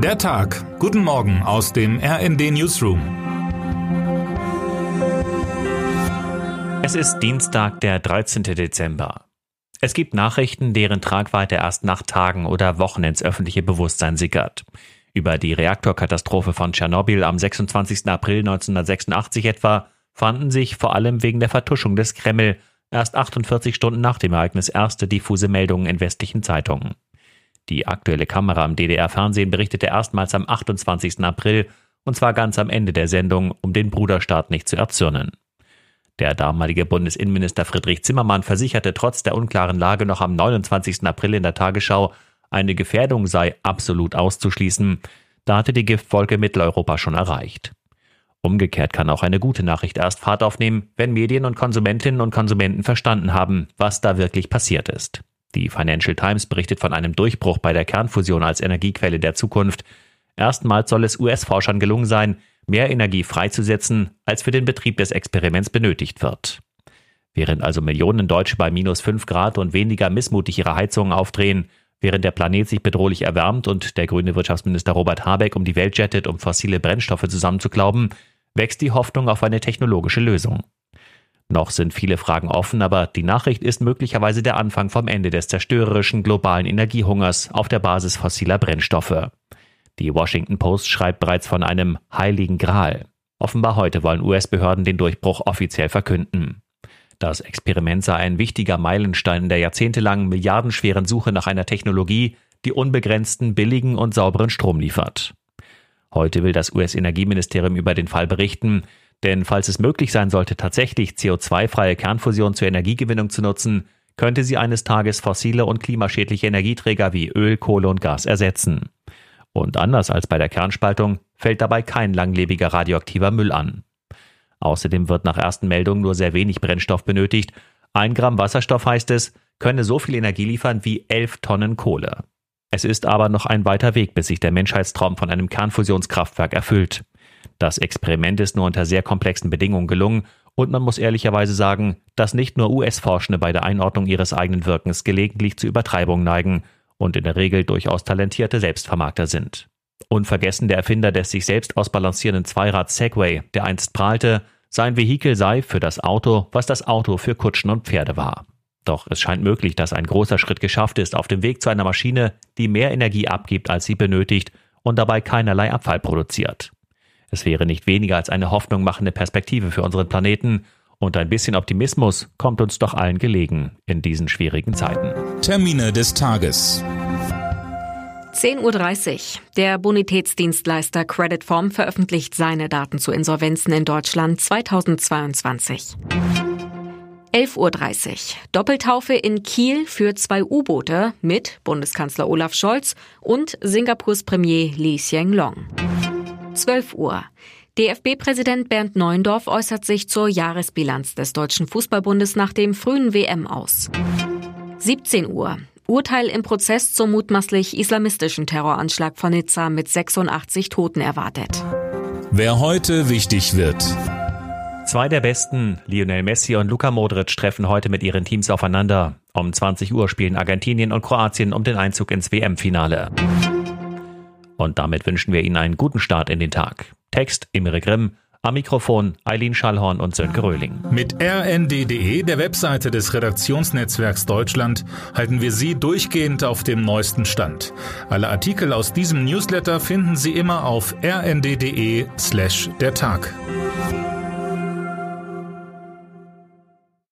Der Tag. Guten Morgen aus dem RND Newsroom. Es ist Dienstag, der 13. Dezember. Es gibt Nachrichten, deren Tragweite erst nach Tagen oder Wochen ins öffentliche Bewusstsein sickert. Über die Reaktorkatastrophe von Tschernobyl am 26. April 1986 etwa fanden sich vor allem wegen der Vertuschung des Kreml erst 48 Stunden nach dem Ereignis erste diffuse Meldungen in westlichen Zeitungen. Die aktuelle Kamera im DDR-Fernsehen berichtete erstmals am 28. April, und zwar ganz am Ende der Sendung, um den Bruderstaat nicht zu erzürnen. Der damalige Bundesinnenminister Friedrich Zimmermann versicherte trotz der unklaren Lage noch am 29. April in der Tagesschau, eine Gefährdung sei absolut auszuschließen. Da hatte die Giftwolke Mitteleuropa schon erreicht. Umgekehrt kann auch eine gute Nachricht erst Fahrt aufnehmen, wenn Medien und Konsumentinnen und Konsumenten verstanden haben, was da wirklich passiert ist. Die Financial Times berichtet von einem Durchbruch bei der Kernfusion als Energiequelle der Zukunft. Erstmals soll es US-Forschern gelungen sein, mehr Energie freizusetzen, als für den Betrieb des Experiments benötigt wird. Während also Millionen Deutsche bei minus 5 Grad und weniger missmutig ihre Heizungen aufdrehen, während der Planet sich bedrohlich erwärmt und der grüne Wirtschaftsminister Robert Habeck um die Welt jettet, um fossile Brennstoffe zusammenzuklauben, wächst die Hoffnung auf eine technologische Lösung. Noch sind viele Fragen offen, aber die Nachricht ist möglicherweise der Anfang vom Ende des zerstörerischen globalen Energiehungers auf der Basis fossiler Brennstoffe. Die Washington Post schreibt bereits von einem heiligen Gral. Offenbar heute wollen US-Behörden den Durchbruch offiziell verkünden. Das Experiment sei ein wichtiger Meilenstein in der jahrzehntelangen milliardenschweren Suche nach einer Technologie, die unbegrenzten, billigen und sauberen Strom liefert. Heute will das US-Energieministerium über den Fall berichten, denn falls es möglich sein sollte, tatsächlich CO2-freie Kernfusion zur Energiegewinnung zu nutzen, könnte sie eines Tages fossile und klimaschädliche Energieträger wie Öl, Kohle und Gas ersetzen. Und anders als bei der Kernspaltung fällt dabei kein langlebiger radioaktiver Müll an. Außerdem wird nach ersten Meldungen nur sehr wenig Brennstoff benötigt. Ein Gramm Wasserstoff heißt es, könne so viel Energie liefern wie elf Tonnen Kohle. Es ist aber noch ein weiter Weg, bis sich der Menschheitstraum von einem Kernfusionskraftwerk erfüllt. Das Experiment ist nur unter sehr komplexen Bedingungen gelungen und man muss ehrlicherweise sagen, dass nicht nur US-Forschende bei der Einordnung ihres eigenen Wirkens gelegentlich zu Übertreibungen neigen und in der Regel durchaus talentierte Selbstvermarkter sind. Unvergessen der Erfinder des sich selbst ausbalancierenden Zweirad Segway, der einst prahlte, sein Vehikel sei für das Auto, was das Auto für Kutschen und Pferde war. Doch es scheint möglich, dass ein großer Schritt geschafft ist auf dem Weg zu einer Maschine, die mehr Energie abgibt, als sie benötigt und dabei keinerlei Abfall produziert. Es wäre nicht weniger als eine Hoffnung machende Perspektive für unseren Planeten und ein bisschen Optimismus kommt uns doch allen gelegen in diesen schwierigen Zeiten. Termine des Tages. 10.30 Uhr. Der Bonitätsdienstleister Creditform veröffentlicht seine Daten zu Insolvenzen in Deutschland 2022. 11.30 Uhr. Doppeltaufe in Kiel für zwei U-Boote mit Bundeskanzler Olaf Scholz und Singapurs Premier Lee Hsien Long. 12 Uhr. DFB-Präsident Bernd Neuendorf äußert sich zur Jahresbilanz des Deutschen Fußballbundes nach dem frühen WM aus. 17 Uhr. Urteil im Prozess zum mutmaßlich islamistischen Terroranschlag von Nizza mit 86 Toten erwartet. Wer heute wichtig wird. Zwei der besten, Lionel Messi und Luka Modric, treffen heute mit ihren Teams aufeinander. Um 20 Uhr spielen Argentinien und Kroatien um den Einzug ins WM-Finale. Und damit wünschen wir Ihnen einen guten Start in den Tag. Text Imre Grimm, am Mikrofon Eileen Schallhorn und Sönke Röhling. Mit rnd.de, der Webseite des Redaktionsnetzwerks Deutschland, halten wir Sie durchgehend auf dem neuesten Stand. Alle Artikel aus diesem Newsletter finden Sie immer auf rnd.de slash der Tag.